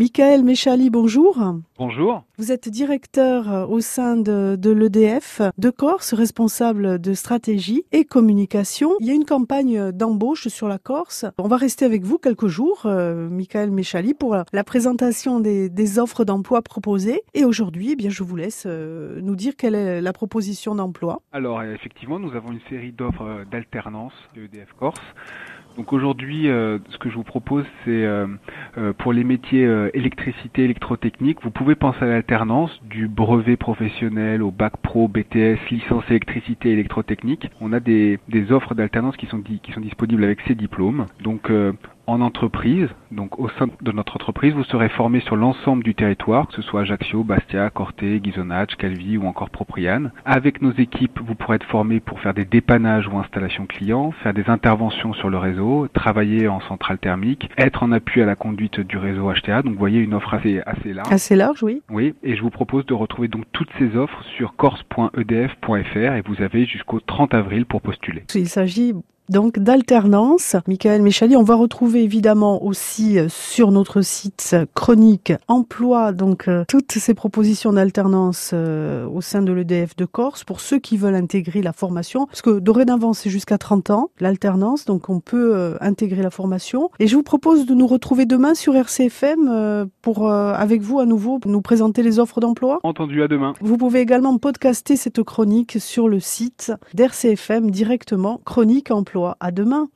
Michael Méchali, bonjour. Bonjour. Vous êtes directeur euh, au sein de, de l'EDF de Corse, responsable de stratégie et communication. Il y a une campagne d'embauche sur la Corse. On va rester avec vous quelques jours, euh, Michael Méchali, pour la présentation des, des offres d'emploi proposées. Et aujourd'hui, eh bien, je vous laisse euh, nous dire quelle est la proposition d'emploi. Alors, effectivement, nous avons une série d'offres d'alternance de EDF Corse. Donc aujourd'hui, ce que je vous propose, c'est pour les métiers électricité, électrotechnique, vous pouvez penser à l'alternance du brevet professionnel au bac pro, BTS, licence électricité, électrotechnique. On a des, offres d'alternance qui sont, qui sont disponibles avec ces diplômes. Donc euh, en entreprise, donc au sein de notre entreprise, vous serez formé sur l'ensemble du territoire, que ce soit Ajaccio, Bastia, Corté, Ghisonacci, Calvi ou encore Propriane. Avec nos équipes, vous pourrez être formé pour faire des dépannages ou installations clients, faire des interventions sur le réseau, travailler en centrale thermique, être en appui à la conduite du réseau HTA. Donc vous voyez une offre assez, assez large. Assez large, oui. Oui, et je vous propose de retrouver donc toutes ces offres sur corse.edf.fr et vous avez jusqu'au 30 avril pour postuler. Il s'agit donc d'alternance. Michael Méchali, on va retrouver évidemment aussi euh, sur notre site chronique emploi donc euh, toutes ces propositions d'alternance euh, au sein de l'EDF de Corse pour ceux qui veulent intégrer la formation parce que dorénavant c'est jusqu'à 30 ans l'alternance donc on peut intégrer la formation et je vous propose de nous retrouver demain sur RCFM pour avec vous à nouveau nous présenter les offres d'emploi. Entendu à demain. Vous pouvez également podcaster cette chronique sur le site d'RCFM directement chronique emploi à demain.